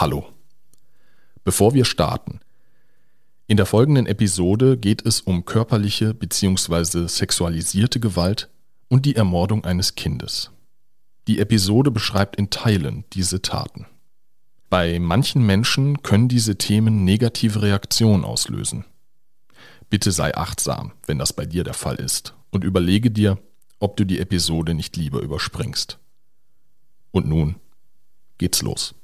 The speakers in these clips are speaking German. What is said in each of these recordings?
Hallo. Bevor wir starten, in der folgenden Episode geht es um körperliche bzw. sexualisierte Gewalt und die Ermordung eines Kindes. Die Episode beschreibt in Teilen diese Taten. Bei manchen Menschen können diese Themen negative Reaktionen auslösen. Bitte sei achtsam, wenn das bei dir der Fall ist, und überlege dir, ob du die Episode nicht lieber überspringst. Und nun geht's los.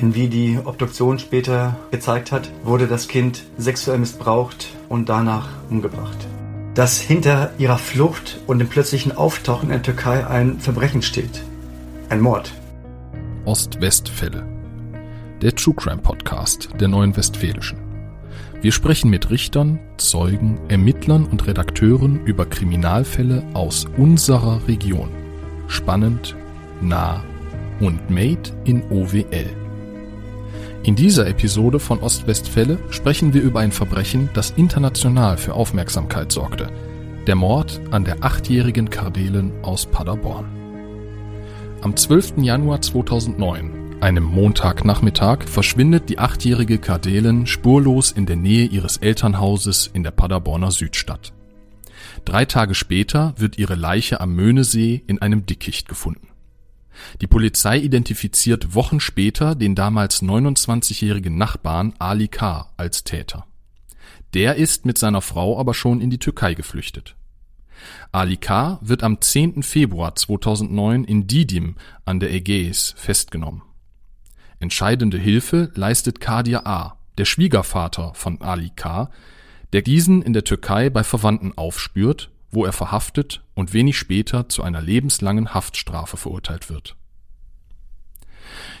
Denn wie die Obduktion später gezeigt hat, wurde das Kind sexuell missbraucht und danach umgebracht. Dass hinter ihrer Flucht und dem plötzlichen Auftauchen in der Türkei ein Verbrechen steht. Ein Mord. Ost-Westfälle. Der True Crime Podcast der Neuen Westfälischen. Wir sprechen mit Richtern, Zeugen, Ermittlern und Redakteuren über Kriminalfälle aus unserer Region. Spannend, nah und made in OWL. In dieser Episode von Ostwestfälle sprechen wir über ein Verbrechen, das international für Aufmerksamkeit sorgte. Der Mord an der achtjährigen Kardelen aus Paderborn. Am 12. Januar 2009, einem Montagnachmittag, verschwindet die achtjährige Kardelen spurlos in der Nähe ihres Elternhauses in der Paderborner Südstadt. Drei Tage später wird ihre Leiche am Möhnesee in einem Dickicht gefunden. Die Polizei identifiziert Wochen später den damals 29-jährigen Nachbarn Ali K. als Täter. Der ist mit seiner Frau aber schon in die Türkei geflüchtet. Ali K. wird am 10. Februar 2009 in Didim an der Ägäis festgenommen. Entscheidende Hilfe leistet Kadir A., der Schwiegervater von Ali K., der diesen in der Türkei bei Verwandten aufspürt wo er verhaftet und wenig später zu einer lebenslangen Haftstrafe verurteilt wird.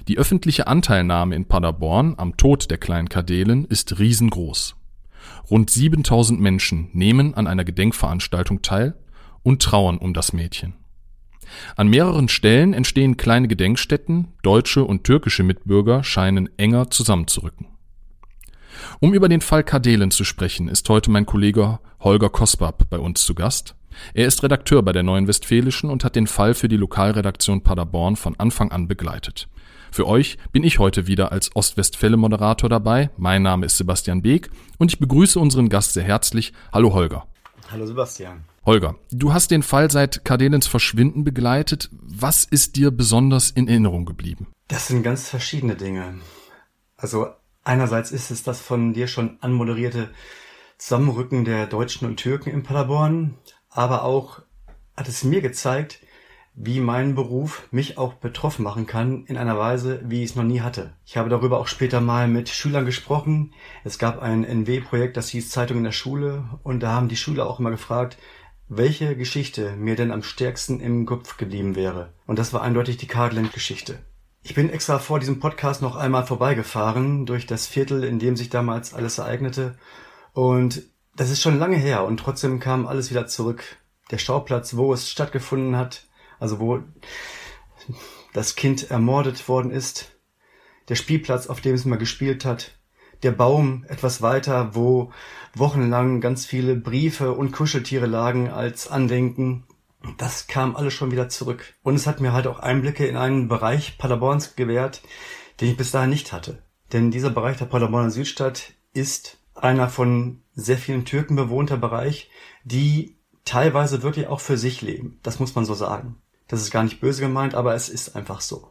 Die öffentliche Anteilnahme in Paderborn am Tod der kleinen Kardelen ist riesengroß. Rund 7000 Menschen nehmen an einer Gedenkveranstaltung teil und trauern um das Mädchen. An mehreren Stellen entstehen kleine Gedenkstätten, deutsche und türkische Mitbürger scheinen enger zusammenzurücken. Um über den Fall Kardelen zu sprechen, ist heute mein Kollege Holger Kosbab bei uns zu Gast. Er ist Redakteur bei der Neuen Westfälischen und hat den Fall für die Lokalredaktion Paderborn von Anfang an begleitet. Für euch bin ich heute wieder als Ostwestfälle-Moderator dabei. Mein Name ist Sebastian Beek und ich begrüße unseren Gast sehr herzlich. Hallo Holger. Hallo Sebastian. Holger, du hast den Fall seit Kardelens Verschwinden begleitet. Was ist dir besonders in Erinnerung geblieben? Das sind ganz verschiedene Dinge. Also Einerseits ist es das von dir schon anmoderierte Zusammenrücken der Deutschen und Türken in Paderborn, aber auch hat es mir gezeigt, wie mein Beruf mich auch betroffen machen kann in einer Weise, wie ich es noch nie hatte. Ich habe darüber auch später mal mit Schülern gesprochen. Es gab ein NW-Projekt, das hieß Zeitung in der Schule und da haben die Schüler auch immer gefragt, welche Geschichte mir denn am stärksten im Kopf geblieben wäre. Und das war eindeutig die Kardelend-Geschichte. Ich bin extra vor diesem Podcast noch einmal vorbeigefahren durch das Viertel, in dem sich damals alles ereignete. Und das ist schon lange her und trotzdem kam alles wieder zurück. Der Schauplatz, wo es stattgefunden hat, also wo das Kind ermordet worden ist, der Spielplatz, auf dem es mal gespielt hat, der Baum etwas weiter, wo wochenlang ganz viele Briefe und Kuscheltiere lagen als Andenken das kam alles schon wieder zurück. Und es hat mir halt auch Einblicke in einen Bereich Paderborns gewährt, den ich bis dahin nicht hatte. Denn dieser Bereich der Paderborner Südstadt ist einer von sehr vielen Türken bewohnter Bereich, die teilweise wirklich auch für sich leben. Das muss man so sagen. Das ist gar nicht böse gemeint, aber es ist einfach so.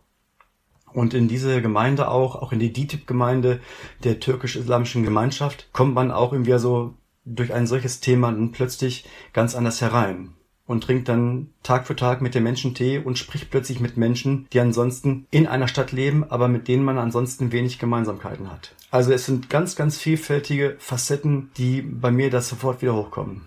Und in diese Gemeinde auch, auch in die DITIB-Gemeinde der türkisch-islamischen Gemeinschaft, kommt man auch irgendwie so durch ein solches Thema dann plötzlich ganz anders herein und trinkt dann Tag für Tag mit den Menschen Tee und spricht plötzlich mit Menschen, die ansonsten in einer Stadt leben, aber mit denen man ansonsten wenig Gemeinsamkeiten hat. Also es sind ganz, ganz vielfältige Facetten, die bei mir das sofort wieder hochkommen.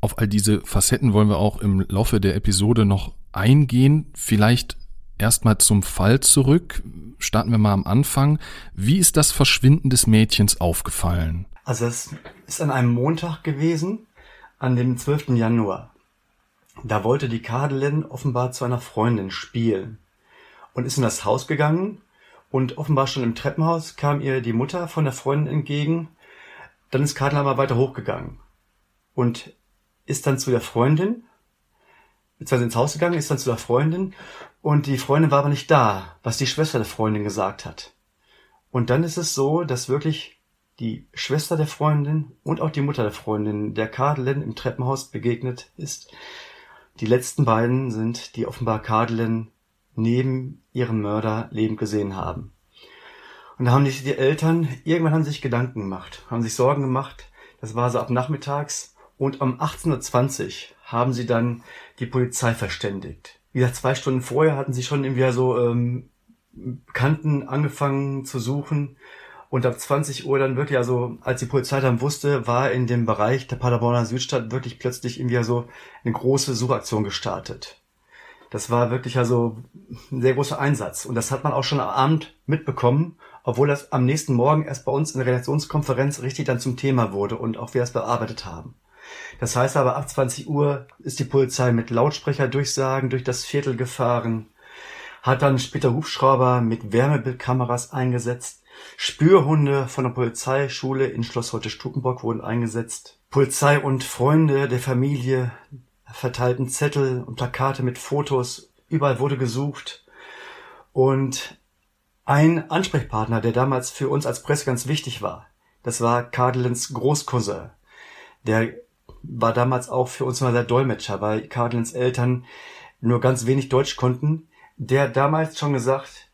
Auf all diese Facetten wollen wir auch im Laufe der Episode noch eingehen. Vielleicht erstmal zum Fall zurück. Starten wir mal am Anfang. Wie ist das Verschwinden des Mädchens aufgefallen? Also es ist an einem Montag gewesen, an dem 12. Januar. Da wollte die Kadelin offenbar zu einer Freundin spielen und ist in das Haus gegangen und offenbar schon im Treppenhaus kam ihr die Mutter von der Freundin entgegen. Dann ist Kadel mal weiter hochgegangen und ist dann zu der Freundin, beziehungsweise ins Haus gegangen, ist dann zu der Freundin und die Freundin war aber nicht da, was die Schwester der Freundin gesagt hat. Und dann ist es so, dass wirklich die Schwester der Freundin und auch die Mutter der Freundin der Kadelin im Treppenhaus begegnet ist. Die letzten beiden sind, die offenbar Kadelin neben ihrem Mörder lebend gesehen haben. Und da haben sich die Eltern, irgendwann haben sich Gedanken gemacht, haben sich Sorgen gemacht. Das war so ab nachmittags. Und um 18.20 Uhr haben sie dann die Polizei verständigt. Wie gesagt, zwei Stunden vorher hatten sie schon irgendwie so ähm, Bekannten angefangen zu suchen. Und ab 20 Uhr dann wirklich, also als die Polizei dann wusste, war in dem Bereich der Paderborner Südstadt wirklich plötzlich irgendwie so eine große Suchaktion gestartet. Das war wirklich also ein sehr großer Einsatz. Und das hat man auch schon am Abend mitbekommen, obwohl das am nächsten Morgen erst bei uns in der Redaktionskonferenz richtig dann zum Thema wurde und auch wir es bearbeitet haben. Das heißt aber, ab 20 Uhr ist die Polizei mit Lautsprecherdurchsagen durch das Viertel gefahren, hat dann später Hubschrauber mit Wärmebildkameras eingesetzt, Spürhunde von der Polizeischule in Schloss Heute Stukenburg wurden eingesetzt, Polizei und Freunde der Familie verteilten Zettel und Plakate mit Fotos, überall wurde gesucht und ein Ansprechpartner, der damals für uns als Presse ganz wichtig war, das war Kadelins Großcousin. Der war damals auch für uns mal der Dolmetscher, weil Cardinals Eltern nur ganz wenig Deutsch konnten. Der damals schon gesagt,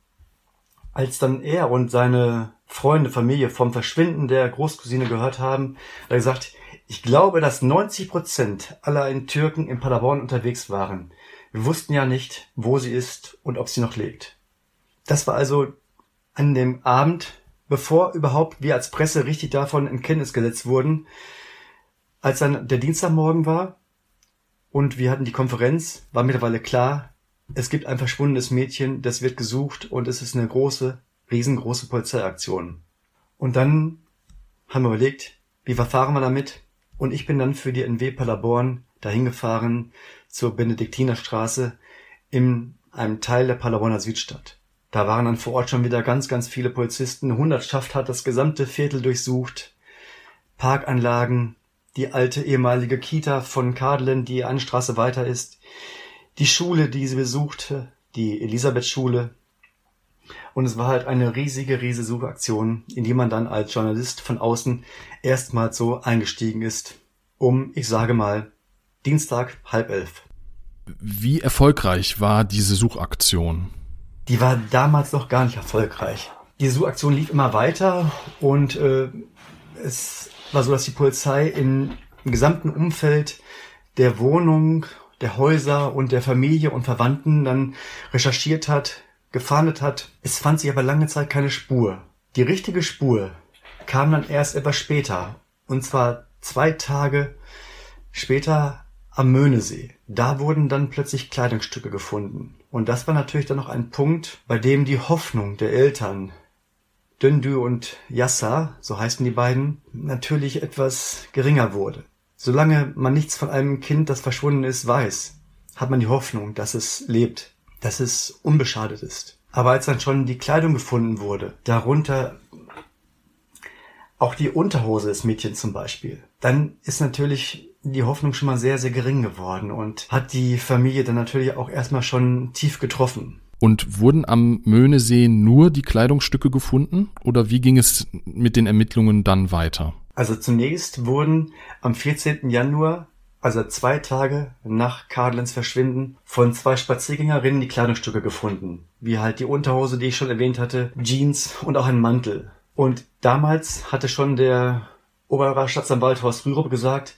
als dann er und seine Freunde, Familie vom Verschwinden der Großcousine gehört haben, hat er gesagt, ich glaube, dass 90 Prozent aller in Türken in Paderborn unterwegs waren. Wir wussten ja nicht, wo sie ist und ob sie noch lebt. Das war also an dem Abend, bevor überhaupt wir als Presse richtig davon in Kenntnis gesetzt wurden, als dann der Dienstagmorgen war und wir hatten die Konferenz, war mittlerweile klar, es gibt ein verschwundenes Mädchen, das wird gesucht und es ist eine große, riesengroße Polizeiaktion. Und dann haben wir überlegt, wie verfahren wir damit? Und ich bin dann für die NW Paderborn dahin gefahren zur Benediktinerstraße in einem Teil der Paderborner Südstadt. Da waren dann vor Ort schon wieder ganz, ganz viele Polizisten. Hundertschaft hat das gesamte Viertel durchsucht. Parkanlagen, die alte ehemalige Kita von Kadlen, die eine Straße weiter ist, die Schule, die sie besuchte, die Elisabeth-Schule. Und es war halt eine riesige, riesige Suchaktion, in die man dann als Journalist von außen erstmals so eingestiegen ist, um, ich sage mal, Dienstag halb elf. Wie erfolgreich war diese Suchaktion? Die war damals noch gar nicht erfolgreich. Die Suchaktion lief immer weiter und äh, es war so, dass die Polizei im gesamten Umfeld der Wohnung, der Häuser und der Familie und Verwandten dann recherchiert hat, gefahndet hat. Es fand sich aber lange Zeit keine Spur. Die richtige Spur kam dann erst etwas später. Und zwar zwei Tage später am Möhnesee. Da wurden dann plötzlich Kleidungsstücke gefunden. Und das war natürlich dann noch ein Punkt, bei dem die Hoffnung der Eltern Döndü und Yassa, so heißen die beiden, natürlich etwas geringer wurde. Solange man nichts von einem Kind, das verschwunden ist, weiß, hat man die Hoffnung, dass es lebt, dass es unbeschadet ist. Aber als dann schon die Kleidung gefunden wurde, darunter auch die Unterhose des Mädchens zum Beispiel, dann ist natürlich die Hoffnung schon mal sehr, sehr gering geworden und hat die Familie dann natürlich auch erstmal schon tief getroffen. Und wurden am Möhnesee nur die Kleidungsstücke gefunden oder wie ging es mit den Ermittlungen dann weiter? Also zunächst wurden am 14. Januar, also zwei Tage nach Kadlens Verschwinden, von zwei Spaziergängerinnen die Kleidungsstücke gefunden. Wie halt die Unterhose, die ich schon erwähnt hatte, Jeans und auch ein Mantel. Und damals hatte schon der Oberstaatsanwalt Horst Rürup gesagt,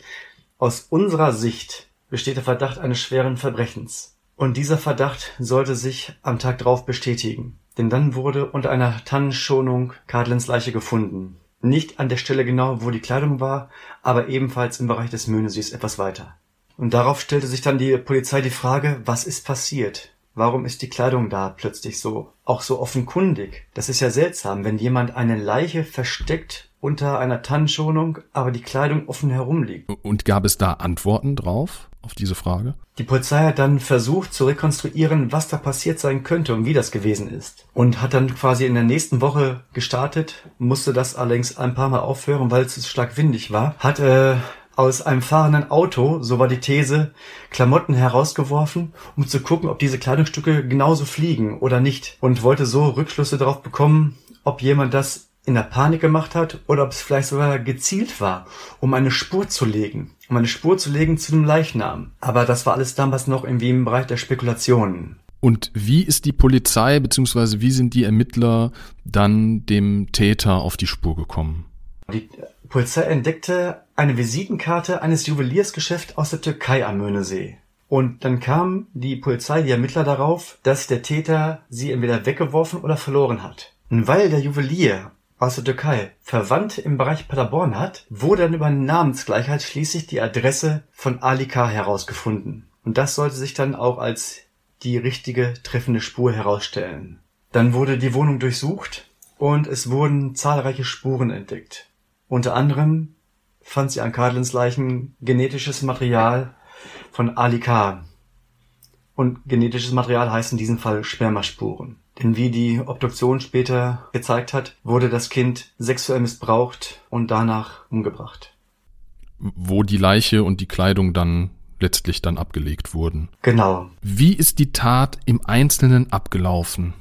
aus unserer Sicht besteht der Verdacht eines schweren Verbrechens. Und dieser Verdacht sollte sich am Tag drauf bestätigen, denn dann wurde unter einer Tannenschonung Kadlens Leiche gefunden. Nicht an der Stelle genau, wo die Kleidung war, aber ebenfalls im Bereich des Möhnesees etwas weiter. Und darauf stellte sich dann die Polizei die Frage, was ist passiert? Warum ist die Kleidung da plötzlich so, auch so offenkundig? Das ist ja seltsam, wenn jemand eine Leiche versteckt unter einer Tannenschonung, aber die Kleidung offen herumliegt. Und gab es da Antworten drauf? Auf diese Frage? Die Polizei hat dann versucht zu rekonstruieren, was da passiert sein könnte und wie das gewesen ist. Und hat dann quasi in der nächsten Woche gestartet, musste das allerdings ein paar Mal aufhören, weil es stark windig war. Hat äh, aus einem fahrenden Auto, so war die These, Klamotten herausgeworfen, um zu gucken, ob diese Kleidungsstücke genauso fliegen oder nicht und wollte so Rückschlüsse darauf bekommen, ob jemand das in der Panik gemacht hat oder ob es vielleicht sogar gezielt war, um eine Spur zu legen, um eine Spur zu legen zu dem Leichnam. Aber das war alles damals noch irgendwie im Bereich der Spekulationen. Und wie ist die Polizei bzw. wie sind die Ermittler dann dem Täter auf die Spur gekommen? Die Polizei entdeckte eine Visitenkarte eines Juweliersgeschäfts aus der Türkei am Möhnesee. Und dann kam die Polizei, die Ermittler darauf, dass der Täter sie entweder weggeworfen oder verloren hat. Und weil der Juwelier aus der Türkei Verwandte im Bereich Paderborn hat, wurde dann über Namensgleichheit schließlich die Adresse von Ali K. herausgefunden. Und das sollte sich dann auch als die richtige treffende Spur herausstellen. Dann wurde die Wohnung durchsucht und es wurden zahlreiche Spuren entdeckt. Unter anderem fand sie an Kadlens Leichen genetisches Material von Ali K. Und genetisches Material heißt in diesem Fall Spermaspuren. Denn wie die Obduktion später gezeigt hat, wurde das Kind sexuell missbraucht und danach umgebracht. Wo die Leiche und die Kleidung dann letztlich dann abgelegt wurden. Genau. Wie ist die Tat im Einzelnen abgelaufen?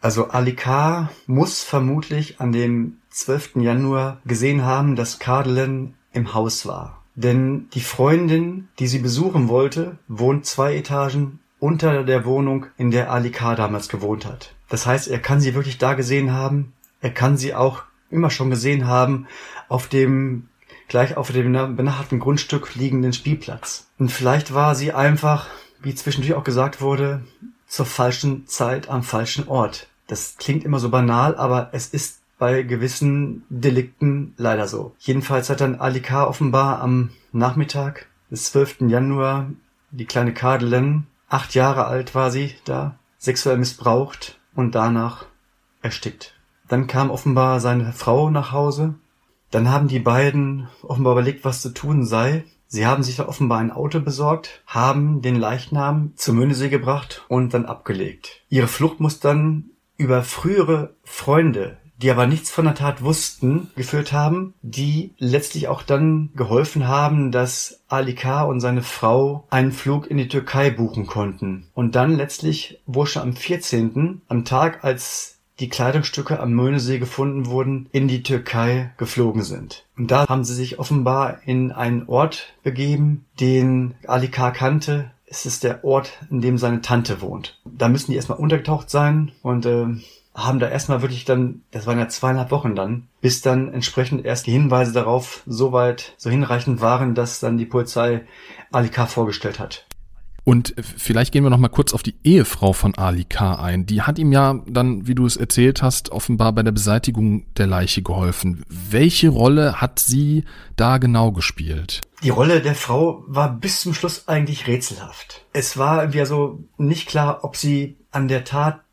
Also Ali K. muss vermutlich an dem 12. Januar gesehen haben, dass Kadelen im Haus war. Denn die Freundin, die sie besuchen wollte, wohnt zwei Etagen unter der Wohnung, in der Ali K. damals gewohnt hat. Das heißt, er kann sie wirklich da gesehen haben. Er kann sie auch immer schon gesehen haben auf dem gleich auf dem benachbarten Grundstück liegenden Spielplatz. Und vielleicht war sie einfach, wie zwischendurch auch gesagt wurde, zur falschen Zeit am falschen Ort. Das klingt immer so banal, aber es ist bei gewissen Delikten leider so. Jedenfalls hat dann Ali K. offenbar am Nachmittag des 12. Januar die kleine Kadelen Acht Jahre alt war sie da, sexuell missbraucht und danach erstickt. Dann kam offenbar seine Frau nach Hause. Dann haben die beiden offenbar überlegt, was zu tun sei. Sie haben sich da offenbar ein Auto besorgt, haben den Leichnam zur Möhnesee gebracht und dann abgelegt. Ihre Flucht muss dann über frühere Freunde die aber nichts von der Tat wussten, geführt haben, die letztlich auch dann geholfen haben, dass Ali K. und seine Frau einen Flug in die Türkei buchen konnten. Und dann letztlich wurde schon am 14., am Tag, als die Kleidungsstücke am Möhnesee gefunden wurden, in die Türkei geflogen sind. Und da haben sie sich offenbar in einen Ort begeben, den Ali K. kannte. Es ist der Ort, in dem seine Tante wohnt. Da müssen die erstmal untergetaucht sein und äh, haben da erstmal wirklich dann, das waren ja zweieinhalb Wochen dann, bis dann entsprechend erst die Hinweise darauf so weit, so hinreichend waren, dass dann die Polizei Ali K. vorgestellt hat. Und vielleicht gehen wir noch mal kurz auf die Ehefrau von Ali K. ein. Die hat ihm ja dann, wie du es erzählt hast, offenbar bei der Beseitigung der Leiche geholfen. Welche Rolle hat sie da genau gespielt? Die Rolle der Frau war bis zum Schluss eigentlich rätselhaft. Es war irgendwie also nicht klar, ob sie an der Tat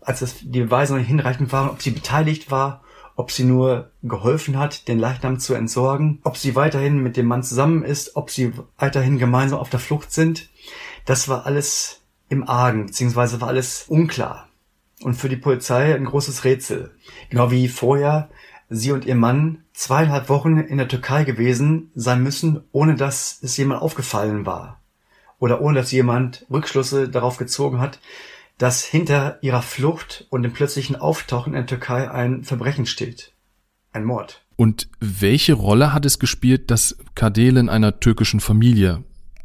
als das die Beweise noch hinreichend waren, ob sie beteiligt war, ob sie nur geholfen hat, den Leichnam zu entsorgen, ob sie weiterhin mit dem Mann zusammen ist, ob sie weiterhin gemeinsam auf der Flucht sind. Das war alles im Argen, beziehungsweise war alles unklar. Und für die Polizei ein großes Rätsel. Genau wie vorher sie und ihr Mann zweieinhalb Wochen in der Türkei gewesen sein müssen, ohne dass es jemand aufgefallen war. Oder ohne dass jemand Rückschlüsse darauf gezogen hat, dass hinter ihrer Flucht und dem plötzlichen Auftauchen in der Türkei ein Verbrechen steht. Ein Mord. Und welche Rolle hat es gespielt, dass Kadelen einer türkischen Familie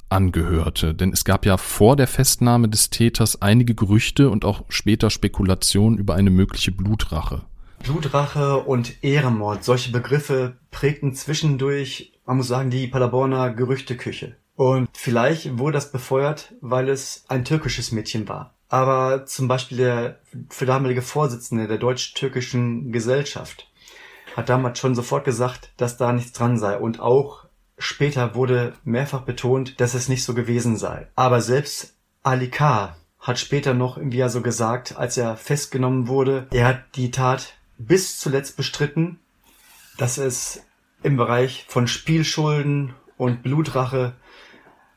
angehörte? Denn es gab ja vor der Festnahme des Täters einige Gerüchte und auch später Spekulationen über eine mögliche Blutrache. Blutrache und Ehrenmord, solche Begriffe prägten zwischendurch, man muss sagen, die Paderborner Gerüchteküche. Und vielleicht wurde das befeuert, weil es ein türkisches Mädchen war aber zum Beispiel der für damalige Vorsitzende der deutsch-türkischen Gesellschaft hat damals schon sofort gesagt, dass da nichts dran sei und auch später wurde mehrfach betont, dass es nicht so gewesen sei. Aber selbst Ali K. hat später noch irgendwie ja so gesagt, als er festgenommen wurde, er hat die Tat bis zuletzt bestritten, dass es im Bereich von Spielschulden und Blutrache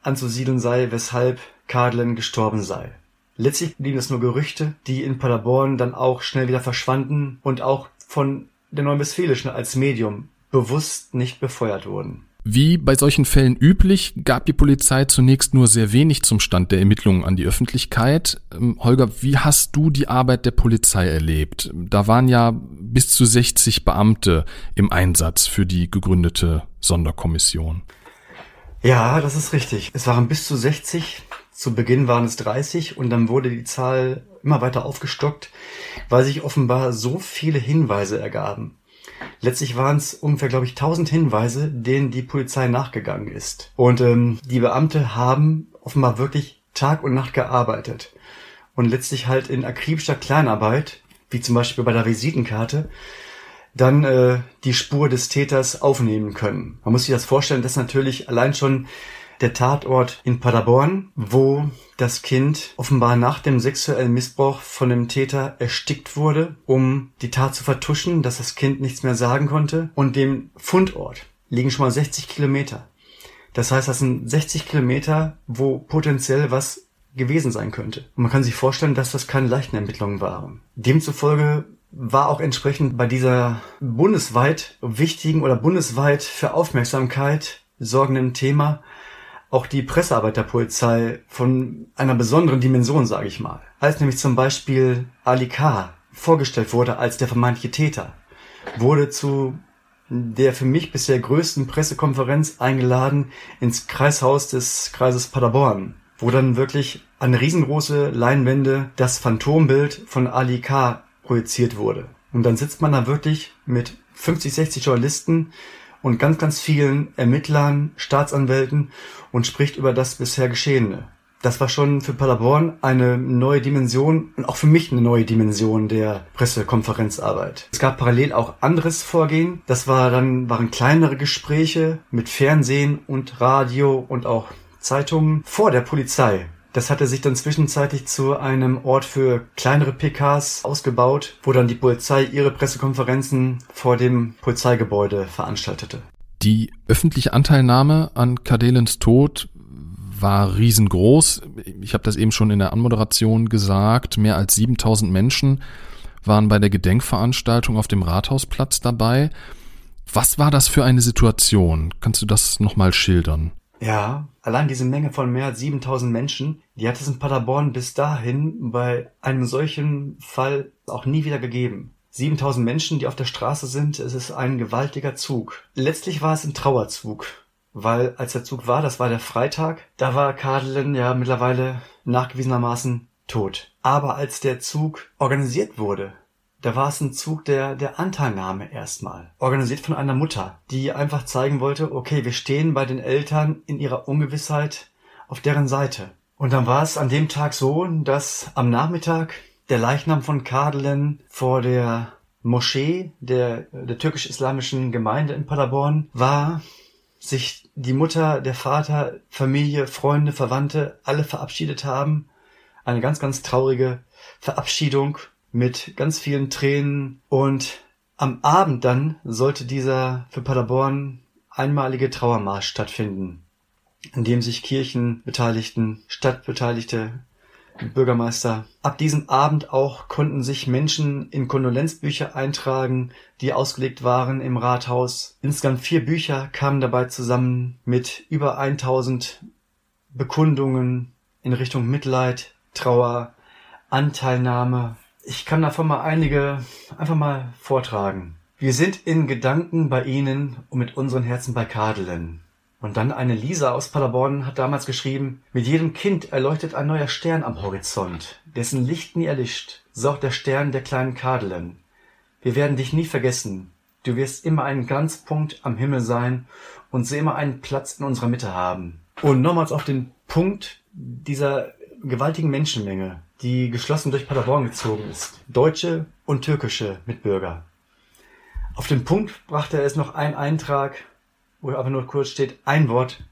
anzusiedeln sei, weshalb Kadlen gestorben sei. Letztlich blieben es nur Gerüchte, die in Paderborn dann auch schnell wieder verschwanden und auch von der Neuen Westfälischen als Medium bewusst nicht befeuert wurden. Wie bei solchen Fällen üblich, gab die Polizei zunächst nur sehr wenig zum Stand der Ermittlungen an die Öffentlichkeit. Ähm, Holger, wie hast du die Arbeit der Polizei erlebt? Da waren ja bis zu 60 Beamte im Einsatz für die gegründete Sonderkommission. Ja, das ist richtig. Es waren bis zu 60. Zu Beginn waren es 30 und dann wurde die Zahl immer weiter aufgestockt, weil sich offenbar so viele Hinweise ergaben. Letztlich waren es ungefähr, glaube ich, 1000 Hinweise, denen die Polizei nachgegangen ist. Und ähm, die Beamte haben offenbar wirklich Tag und Nacht gearbeitet. Und letztlich halt in akribischer Kleinarbeit, wie zum Beispiel bei der Visitenkarte, dann äh, die Spur des Täters aufnehmen können. Man muss sich das vorstellen, dass natürlich allein schon der Tatort in Paderborn, wo das Kind offenbar nach dem sexuellen Missbrauch von dem Täter erstickt wurde, um die Tat zu vertuschen, dass das Kind nichts mehr sagen konnte. Und dem Fundort liegen schon mal 60 Kilometer. Das heißt, das sind 60 Kilometer, wo potenziell was gewesen sein könnte. Und man kann sich vorstellen, dass das keine leichten Ermittlungen waren. Demzufolge war auch entsprechend bei dieser bundesweit wichtigen oder bundesweit für Aufmerksamkeit sorgenden Thema auch die Pressearbeit der Polizei von einer besonderen Dimension, sage ich mal. Als nämlich zum Beispiel Ali K. vorgestellt wurde als der vermeintliche Täter, wurde zu der für mich bisher größten Pressekonferenz eingeladen ins Kreishaus des Kreises Paderborn, wo dann wirklich eine riesengroße Leinwände das Phantombild von Ali K. projiziert wurde. Und dann sitzt man da wirklich mit 50, 60 Journalisten und ganz, ganz vielen Ermittlern, Staatsanwälten und spricht über das bisher Geschehene. Das war schon für Paderborn eine neue Dimension und auch für mich eine neue Dimension der Pressekonferenzarbeit. Es gab parallel auch anderes Vorgehen. Das war dann, waren kleinere Gespräche mit Fernsehen und Radio und auch Zeitungen vor der Polizei. Das hatte sich dann zwischenzeitlich zu einem Ort für kleinere PKs ausgebaut, wo dann die Polizei ihre Pressekonferenzen vor dem Polizeigebäude veranstaltete. Die öffentliche Anteilnahme an Kadelens Tod war riesengroß. Ich habe das eben schon in der Anmoderation gesagt. Mehr als 7000 Menschen waren bei der Gedenkveranstaltung auf dem Rathausplatz dabei. Was war das für eine Situation? Kannst du das nochmal schildern? Ja, allein diese Menge von mehr als 7000 Menschen, die hat es in Paderborn bis dahin bei einem solchen Fall auch nie wieder gegeben. 7000 Menschen, die auf der Straße sind, es ist ein gewaltiger Zug. Letztlich war es ein Trauerzug, weil als der Zug war, das war der Freitag, da war Kadelen ja mittlerweile nachgewiesenermaßen tot. Aber als der Zug organisiert wurde, da war es ein Zug der, der Anteilnahme erstmal. Organisiert von einer Mutter, die einfach zeigen wollte, okay, wir stehen bei den Eltern in ihrer Ungewissheit auf deren Seite. Und dann war es an dem Tag so, dass am Nachmittag der Leichnam von Kadelen vor der Moschee der, der türkisch-islamischen Gemeinde in Paderborn war, sich die Mutter, der Vater, Familie, Freunde, Verwandte alle verabschiedet haben. Eine ganz, ganz traurige Verabschiedung mit ganz vielen Tränen und am Abend dann sollte dieser für Paderborn einmalige Trauermarsch stattfinden, in dem sich Kirchen beteiligten, Stadtbeteiligte, Bürgermeister. Ab diesem Abend auch konnten sich Menschen in Kondolenzbücher eintragen, die ausgelegt waren im Rathaus. Insgesamt vier Bücher kamen dabei zusammen mit über 1000 Bekundungen in Richtung Mitleid, Trauer, Anteilnahme, ich kann davon mal einige einfach mal vortragen. Wir sind in Gedanken bei Ihnen und mit unseren Herzen bei Kadelen. Und dann eine Lisa aus Paderborn hat damals geschrieben, mit jedem Kind erleuchtet ein neuer Stern am Horizont, dessen Licht nie erlischt, so auch der Stern der kleinen Kadelen. Wir werden dich nie vergessen. Du wirst immer ein Glanzpunkt am Himmel sein und sie immer einen Platz in unserer Mitte haben. Und nochmals auf den Punkt dieser gewaltigen Menschenmenge die geschlossen durch Paderborn gezogen ist. Deutsche und türkische Mitbürger. Auf den Punkt brachte er es noch ein Eintrag, wo aber nur kurz steht, ein Wort,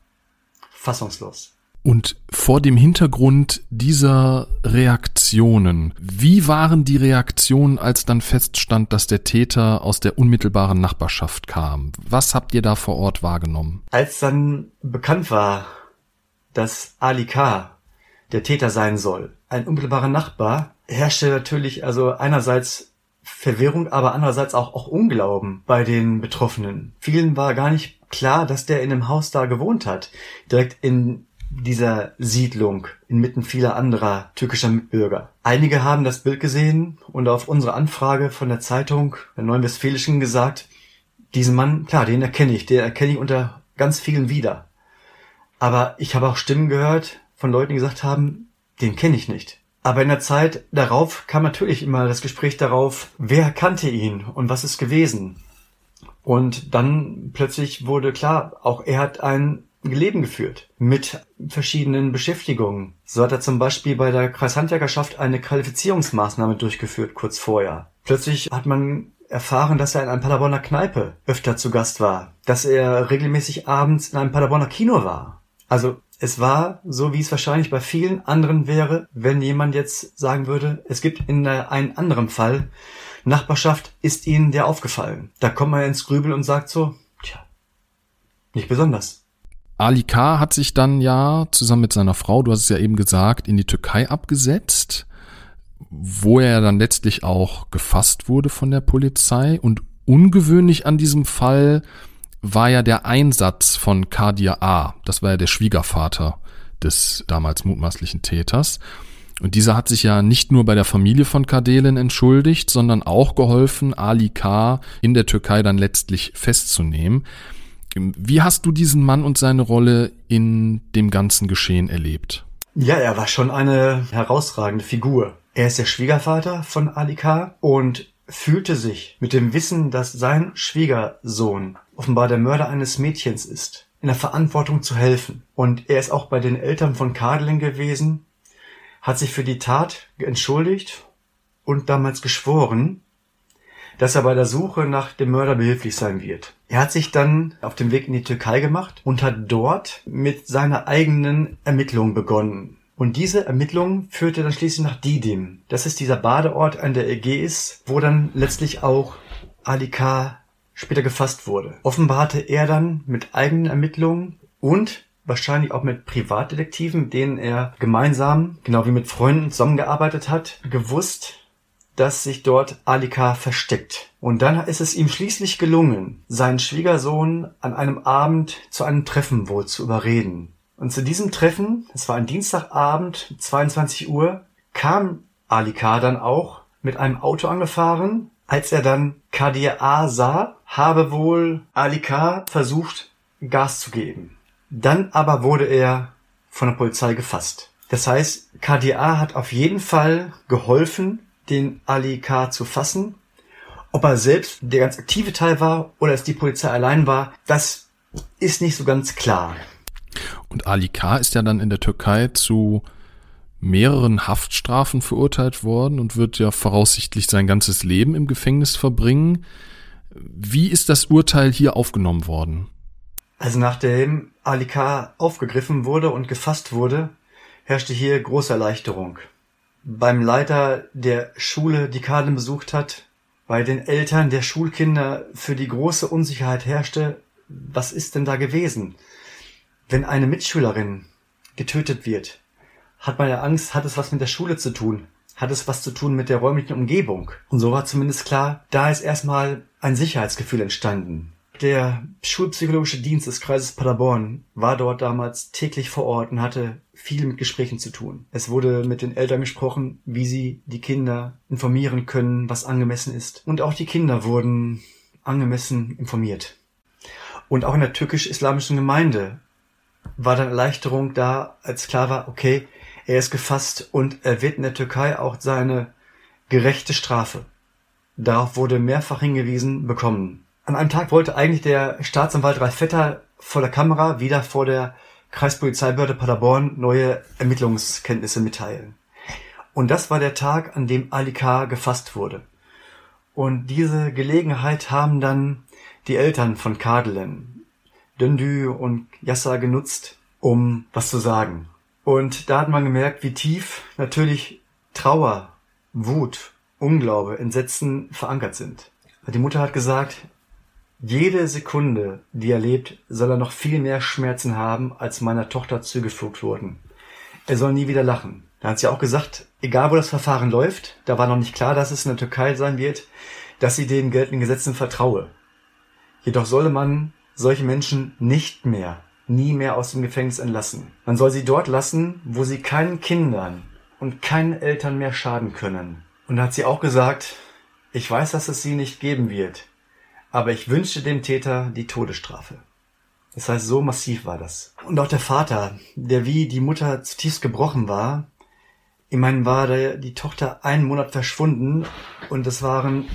fassungslos. Und vor dem Hintergrund dieser Reaktionen, wie waren die Reaktionen, als dann feststand, dass der Täter aus der unmittelbaren Nachbarschaft kam? Was habt ihr da vor Ort wahrgenommen? Als dann bekannt war, dass Ali K. der Täter sein soll, ein unmittelbarer Nachbar, herrschte natürlich also einerseits Verwirrung, aber andererseits auch, auch Unglauben bei den Betroffenen. Vielen war gar nicht klar, dass der in einem Haus da gewohnt hat. Direkt in dieser Siedlung inmitten vieler anderer türkischer Mitbürger. Einige haben das Bild gesehen und auf unsere Anfrage von der Zeitung, der Neuen Westfälischen, gesagt, diesen Mann, klar, den erkenne ich, den erkenne ich unter ganz vielen wieder. Aber ich habe auch Stimmen gehört von Leuten, gesagt haben, den kenne ich nicht. Aber in der Zeit darauf kam natürlich immer das Gespräch darauf, wer kannte ihn und was ist gewesen. Und dann plötzlich wurde klar, auch er hat ein Leben geführt mit verschiedenen Beschäftigungen. So hat er zum Beispiel bei der Kreishandwerkerschaft eine Qualifizierungsmaßnahme durchgeführt kurz vorher. Plötzlich hat man erfahren, dass er in einer Paderborner Kneipe öfter zu Gast war, dass er regelmäßig abends in einem Paderborner Kino war. Also es war so, wie es wahrscheinlich bei vielen anderen wäre, wenn jemand jetzt sagen würde, es gibt in einem anderen Fall Nachbarschaft, ist ihnen der aufgefallen. Da kommt man ins Grübeln und sagt so, tja, nicht besonders. Ali K. hat sich dann ja zusammen mit seiner Frau, du hast es ja eben gesagt, in die Türkei abgesetzt, wo er dann letztlich auch gefasst wurde von der Polizei. Und ungewöhnlich an diesem Fall war ja der Einsatz von Kadir A. Das war ja der Schwiegervater des damals mutmaßlichen Täters. Und dieser hat sich ja nicht nur bei der Familie von Kardelen entschuldigt, sondern auch geholfen, Ali K. in der Türkei dann letztlich festzunehmen. Wie hast du diesen Mann und seine Rolle in dem ganzen Geschehen erlebt? Ja, er war schon eine herausragende Figur. Er ist der Schwiegervater von Ali K. und fühlte sich mit dem Wissen, dass sein Schwiegersohn offenbar der Mörder eines Mädchens ist, in der Verantwortung zu helfen. Und er ist auch bei den Eltern von Kadelin gewesen, hat sich für die Tat entschuldigt und damals geschworen, dass er bei der Suche nach dem Mörder behilflich sein wird. Er hat sich dann auf den Weg in die Türkei gemacht und hat dort mit seiner eigenen Ermittlung begonnen. Und diese Ermittlung führte dann schließlich nach Didim. Das ist dieser Badeort an der Ägäis, wo dann letztlich auch Ali K. später gefasst wurde. Offenbar hatte er dann mit eigenen Ermittlungen und wahrscheinlich auch mit Privatdetektiven, mit denen er gemeinsam, genau wie mit Freunden zusammengearbeitet hat, gewusst, dass sich dort Alika versteckt. Und dann ist es ihm schließlich gelungen, seinen Schwiegersohn an einem Abend zu einem Treffen wohl zu überreden. Und zu diesem Treffen, es war ein Dienstagabend, 22 Uhr, kam Alika dann auch mit einem Auto angefahren. Als er dann Kadir A sah, habe wohl Alika versucht, Gas zu geben. Dann aber wurde er von der Polizei gefasst. Das heißt, KDA hat auf jeden Fall geholfen, den Ali K. zu fassen. Ob er selbst der ganz aktive Teil war oder es die Polizei allein war, das ist nicht so ganz klar. Und Ali K. ist ja dann in der Türkei zu mehreren Haftstrafen verurteilt worden und wird ja voraussichtlich sein ganzes Leben im Gefängnis verbringen. Wie ist das Urteil hier aufgenommen worden? Also nachdem Ali K. aufgegriffen wurde und gefasst wurde, herrschte hier große Erleichterung beim Leiter der Schule, die Kaden besucht hat, bei den Eltern der Schulkinder für die große Unsicherheit herrschte, was ist denn da gewesen? Wenn eine Mitschülerin getötet wird, hat man ja Angst, hat es was mit der Schule zu tun? Hat es was zu tun mit der räumlichen Umgebung? Und so war zumindest klar, da ist erstmal ein Sicherheitsgefühl entstanden. Der Schulpsychologische Dienst des Kreises Paderborn war dort damals täglich vor Ort und hatte viel mit Gesprächen zu tun. Es wurde mit den Eltern gesprochen, wie sie die Kinder informieren können, was angemessen ist. Und auch die Kinder wurden angemessen informiert. Und auch in der türkisch-islamischen Gemeinde war dann Erleichterung da, als klar war, okay, er ist gefasst und er wird in der Türkei auch seine gerechte Strafe. Darauf wurde mehrfach hingewiesen bekommen. An einem Tag wollte eigentlich der Staatsanwalt Ralf Vetter vor der Kamera wieder vor der Kreispolizeibehörde Paderborn neue Ermittlungskenntnisse mitteilen. Und das war der Tag, an dem Ali K. gefasst wurde. Und diese Gelegenheit haben dann die Eltern von Kadelen, Döndü und Yassa genutzt, um was zu sagen. Und da hat man gemerkt, wie tief natürlich Trauer, Wut, Unglaube, Entsetzen verankert sind. Die Mutter hat gesagt, jede Sekunde, die er lebt, soll er noch viel mehr Schmerzen haben, als meiner Tochter zugefügt wurden. Er soll nie wieder lachen. Da hat sie auch gesagt, egal wo das Verfahren läuft, da war noch nicht klar, dass es in der Türkei sein wird, dass sie den geltenden Gesetzen vertraue. Jedoch solle man solche Menschen nicht mehr, nie mehr aus dem Gefängnis entlassen. Man soll sie dort lassen, wo sie keinen Kindern und keinen Eltern mehr schaden können. Und da hat sie auch gesagt, ich weiß, dass es sie nicht geben wird, aber ich wünschte dem Täter die Todesstrafe. Das heißt, so massiv war das. Und auch der Vater, der wie die Mutter zutiefst gebrochen war, ich meine, war die Tochter einen Monat verschwunden und es waren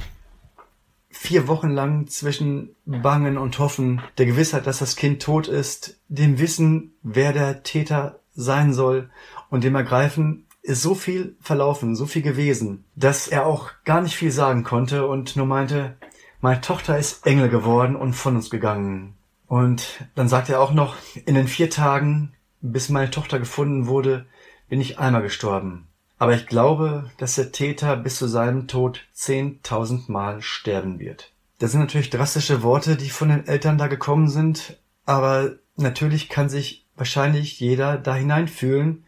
vier Wochen lang zwischen Bangen und Hoffen, der Gewissheit, dass das Kind tot ist, dem Wissen, wer der Täter sein soll und dem Ergreifen ist so viel verlaufen, so viel gewesen, dass er auch gar nicht viel sagen konnte und nur meinte, meine Tochter ist Engel geworden und von uns gegangen. Und dann sagte er auch noch, in den vier Tagen, bis meine Tochter gefunden wurde, bin ich einmal gestorben. Aber ich glaube, dass der Täter bis zu seinem Tod zehntausend Mal sterben wird. Das sind natürlich drastische Worte, die von den Eltern da gekommen sind, aber natürlich kann sich wahrscheinlich jeder da hineinfühlen.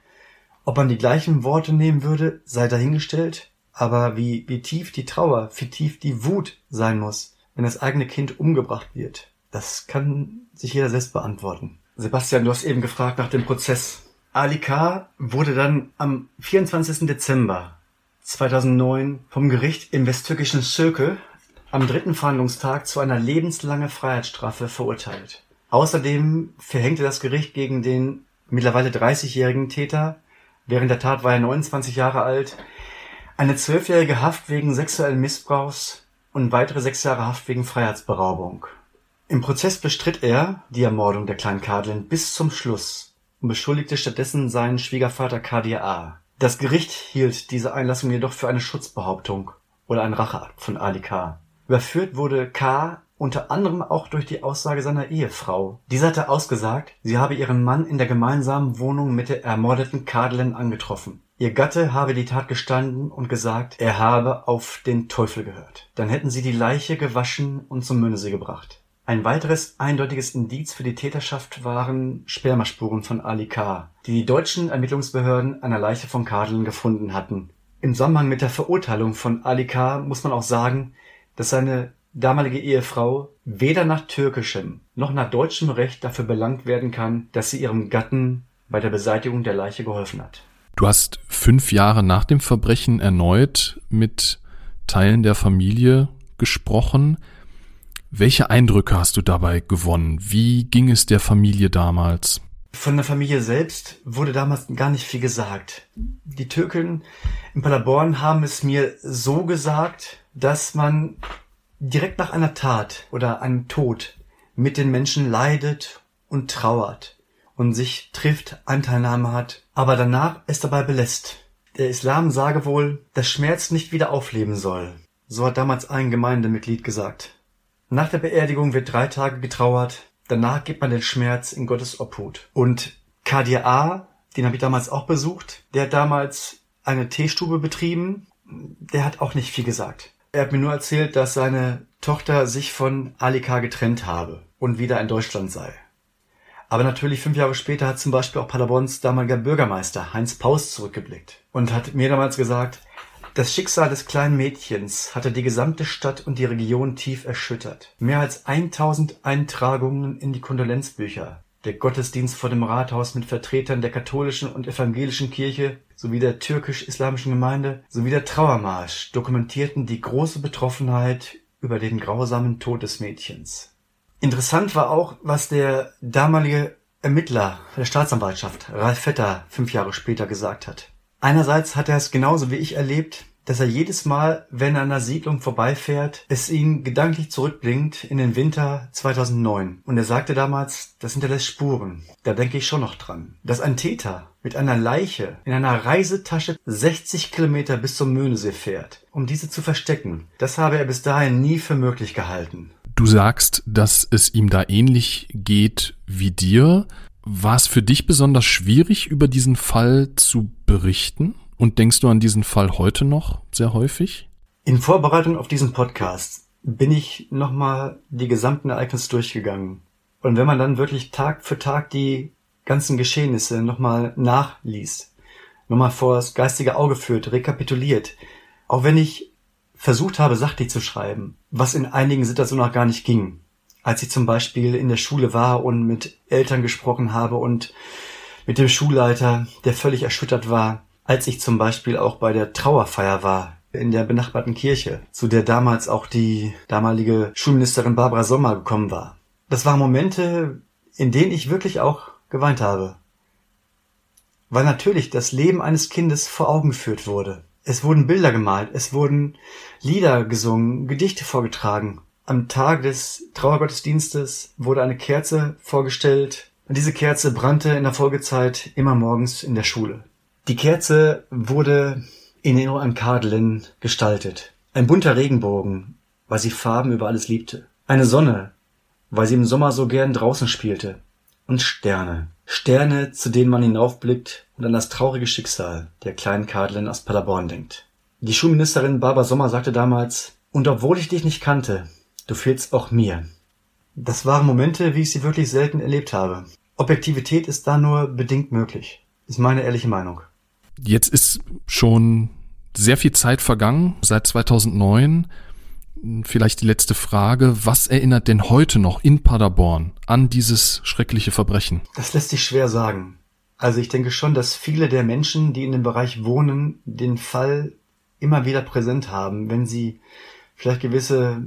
Ob man die gleichen Worte nehmen würde, sei dahingestellt, aber wie, wie tief die Trauer, wie tief die Wut sein muss, wenn das eigene Kind umgebracht wird. Das kann sich jeder selbst beantworten. Sebastian, du hast eben gefragt nach dem Prozess. Ali K. wurde dann am 24. Dezember 2009 vom Gericht im westtürkischen Söke am dritten Verhandlungstag zu einer lebenslangen Freiheitsstrafe verurteilt. Außerdem verhängte das Gericht gegen den mittlerweile 30-jährigen Täter, während der Tat war er 29 Jahre alt, eine zwölfjährige Haft wegen sexuellen Missbrauchs und weitere sechs Jahre Haft wegen Freiheitsberaubung. Im Prozess bestritt er die Ermordung der kleinen Kadelin bis zum Schluss und beschuldigte stattdessen seinen Schwiegervater Kadir A. Das Gericht hielt diese Einlassung jedoch für eine Schutzbehauptung oder ein Racheakt von Ali K. Überführt wurde K. unter anderem auch durch die Aussage seiner Ehefrau. Diese hatte ausgesagt, sie habe ihren Mann in der gemeinsamen Wohnung mit der ermordeten Kadelin angetroffen. Ihr Gatte habe die Tat gestanden und gesagt, er habe auf den Teufel gehört. Dann hätten sie die Leiche gewaschen und zum Münnesee gebracht. Ein weiteres eindeutiges Indiz für die Täterschaft waren Spermaspuren von Ali K., die die deutschen Ermittlungsbehörden an der Leiche von Kadeln gefunden hatten. Im Zusammenhang mit der Verurteilung von Ali K. muss man auch sagen, dass seine damalige Ehefrau weder nach türkischem noch nach deutschem Recht dafür belangt werden kann, dass sie ihrem Gatten bei der Beseitigung der Leiche geholfen hat. Du hast fünf Jahre nach dem Verbrechen erneut mit Teilen der Familie gesprochen. Welche Eindrücke hast du dabei gewonnen? Wie ging es der Familie damals? Von der Familie selbst wurde damals gar nicht viel gesagt. Die Türken in Paderborn haben es mir so gesagt, dass man direkt nach einer Tat oder einem Tod mit den Menschen leidet und trauert und sich trifft, Anteilnahme hat, aber danach es dabei belässt. Der Islam sage wohl, dass Schmerz nicht wieder aufleben soll. So hat damals ein Gemeindemitglied gesagt. Nach der Beerdigung wird drei Tage getrauert. Danach gibt man den Schmerz in Gottes Obhut. Und KDA, den habe ich damals auch besucht, der hat damals eine Teestube betrieben. Der hat auch nicht viel gesagt. Er hat mir nur erzählt, dass seine Tochter sich von Alika getrennt habe und wieder in Deutschland sei. Aber natürlich fünf Jahre später hat zum Beispiel auch Paderborns damaliger Bürgermeister Heinz Paus zurückgeblickt und hat mir damals gesagt, das Schicksal des kleinen Mädchens hatte die gesamte Stadt und die Region tief erschüttert. Mehr als 1000 Eintragungen in die Kondolenzbücher, der Gottesdienst vor dem Rathaus mit Vertretern der katholischen und evangelischen Kirche sowie der türkisch-islamischen Gemeinde sowie der Trauermarsch dokumentierten die große Betroffenheit über den grausamen Tod des Mädchens. Interessant war auch, was der damalige Ermittler der Staatsanwaltschaft, Ralf Vetter, fünf Jahre später gesagt hat. Einerseits hat er es genauso wie ich erlebt, dass er jedes Mal, wenn er an einer Siedlung vorbeifährt, es ihn gedanklich zurückblinkt in den Winter 2009. Und er sagte damals, das hinterlässt Spuren. Da denke ich schon noch dran. Dass ein Täter mit einer Leiche in einer Reisetasche 60 Kilometer bis zum Möhnesee fährt, um diese zu verstecken, das habe er bis dahin nie für möglich gehalten. Du sagst, dass es ihm da ähnlich geht wie dir. War es für dich besonders schwierig, über diesen Fall zu berichten? Und denkst du an diesen Fall heute noch sehr häufig? In Vorbereitung auf diesen Podcast bin ich nochmal die gesamten Ereignisse durchgegangen. Und wenn man dann wirklich Tag für Tag die ganzen Geschehnisse nochmal nachliest, nochmal vor das geistige Auge führt, rekapituliert, auch wenn ich versucht habe, sachlich zu schreiben, was in einigen Situationen auch gar nicht ging, als ich zum Beispiel in der Schule war und mit Eltern gesprochen habe und mit dem Schulleiter, der völlig erschüttert war, als ich zum Beispiel auch bei der Trauerfeier war in der benachbarten Kirche, zu der damals auch die damalige Schulministerin Barbara Sommer gekommen war. Das waren Momente, in denen ich wirklich auch geweint habe. Weil natürlich das Leben eines Kindes vor Augen geführt wurde. Es wurden Bilder gemalt, es wurden Lieder gesungen, Gedichte vorgetragen. Am Tag des Trauergottesdienstes wurde eine Kerze vorgestellt und diese Kerze brannte in der Folgezeit immer morgens in der Schule. Die Kerze wurde in Erinnerung an Kadelin gestaltet. Ein bunter Regenbogen, weil sie Farben über alles liebte. Eine Sonne, weil sie im Sommer so gern draußen spielte. Und Sterne. Sterne, zu denen man hinaufblickt und an das traurige Schicksal der kleinen Kadelin aus Paderborn denkt. Die Schulministerin Barbara Sommer sagte damals, und obwohl ich dich nicht kannte, du fehlst auch mir. Das waren Momente, wie ich sie wirklich selten erlebt habe. Objektivität ist da nur bedingt möglich. Ist meine ehrliche Meinung. Jetzt ist schon sehr viel Zeit vergangen, seit 2009. Vielleicht die letzte Frage. Was erinnert denn heute noch in Paderborn an dieses schreckliche Verbrechen? Das lässt sich schwer sagen. Also ich denke schon, dass viele der Menschen, die in dem Bereich wohnen, den Fall immer wieder präsent haben, wenn sie vielleicht gewisse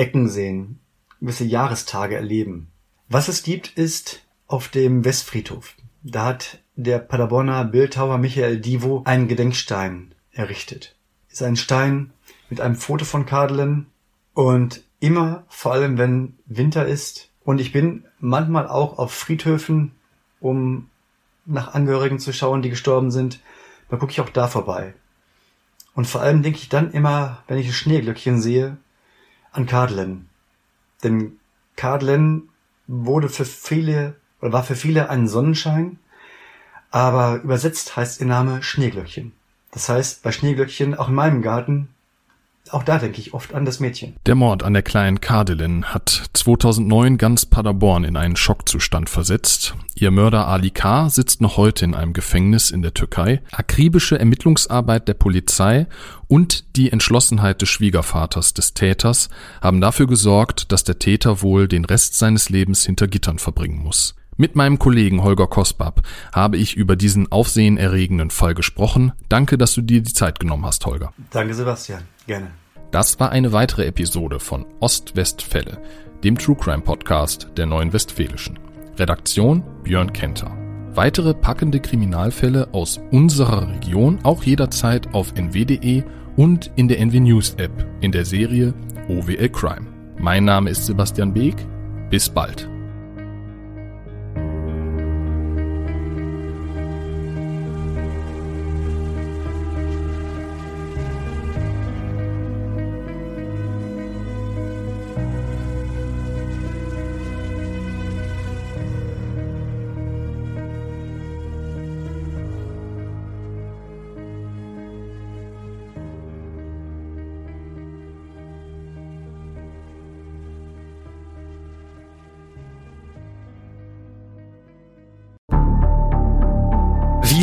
Ecken sehen, gewisse Jahrestage erleben. Was es gibt, ist auf dem Westfriedhof. Da hat der Paderborner Bildhauer Michael Divo einen Gedenkstein errichtet. Ist ein Stein mit einem Foto von Kadelen und immer, vor allem wenn Winter ist, und ich bin manchmal auch auf Friedhöfen, um nach Angehörigen zu schauen, die gestorben sind, da gucke ich auch da vorbei. Und vor allem denke ich dann immer, wenn ich ein Schneeglöckchen sehe, an Kadelen. Denn Kadelen wurde für viele, oder war für viele ein Sonnenschein, aber übersetzt heißt ihr Name Schneeglöckchen. Das heißt, bei Schneeglöckchen, auch in meinem Garten, auch da denke ich oft an das Mädchen. Der Mord an der kleinen Kadelin hat 2009 ganz Paderborn in einen Schockzustand versetzt. Ihr Mörder Ali K. sitzt noch heute in einem Gefängnis in der Türkei. Akribische Ermittlungsarbeit der Polizei und die Entschlossenheit des Schwiegervaters des Täters haben dafür gesorgt, dass der Täter wohl den Rest seines Lebens hinter Gittern verbringen muss. Mit meinem Kollegen Holger Kosbab habe ich über diesen aufsehenerregenden Fall gesprochen. Danke, dass du dir die Zeit genommen hast, Holger. Danke, Sebastian. Gerne. Das war eine weitere Episode von Ostwestfälle, dem True Crime Podcast der Neuen Westfälischen. Redaktion Björn Kenter. Weitere packende Kriminalfälle aus unserer Region auch jederzeit auf nw.de und in der NW News App in der Serie OWL Crime. Mein Name ist Sebastian Beek. Bis bald.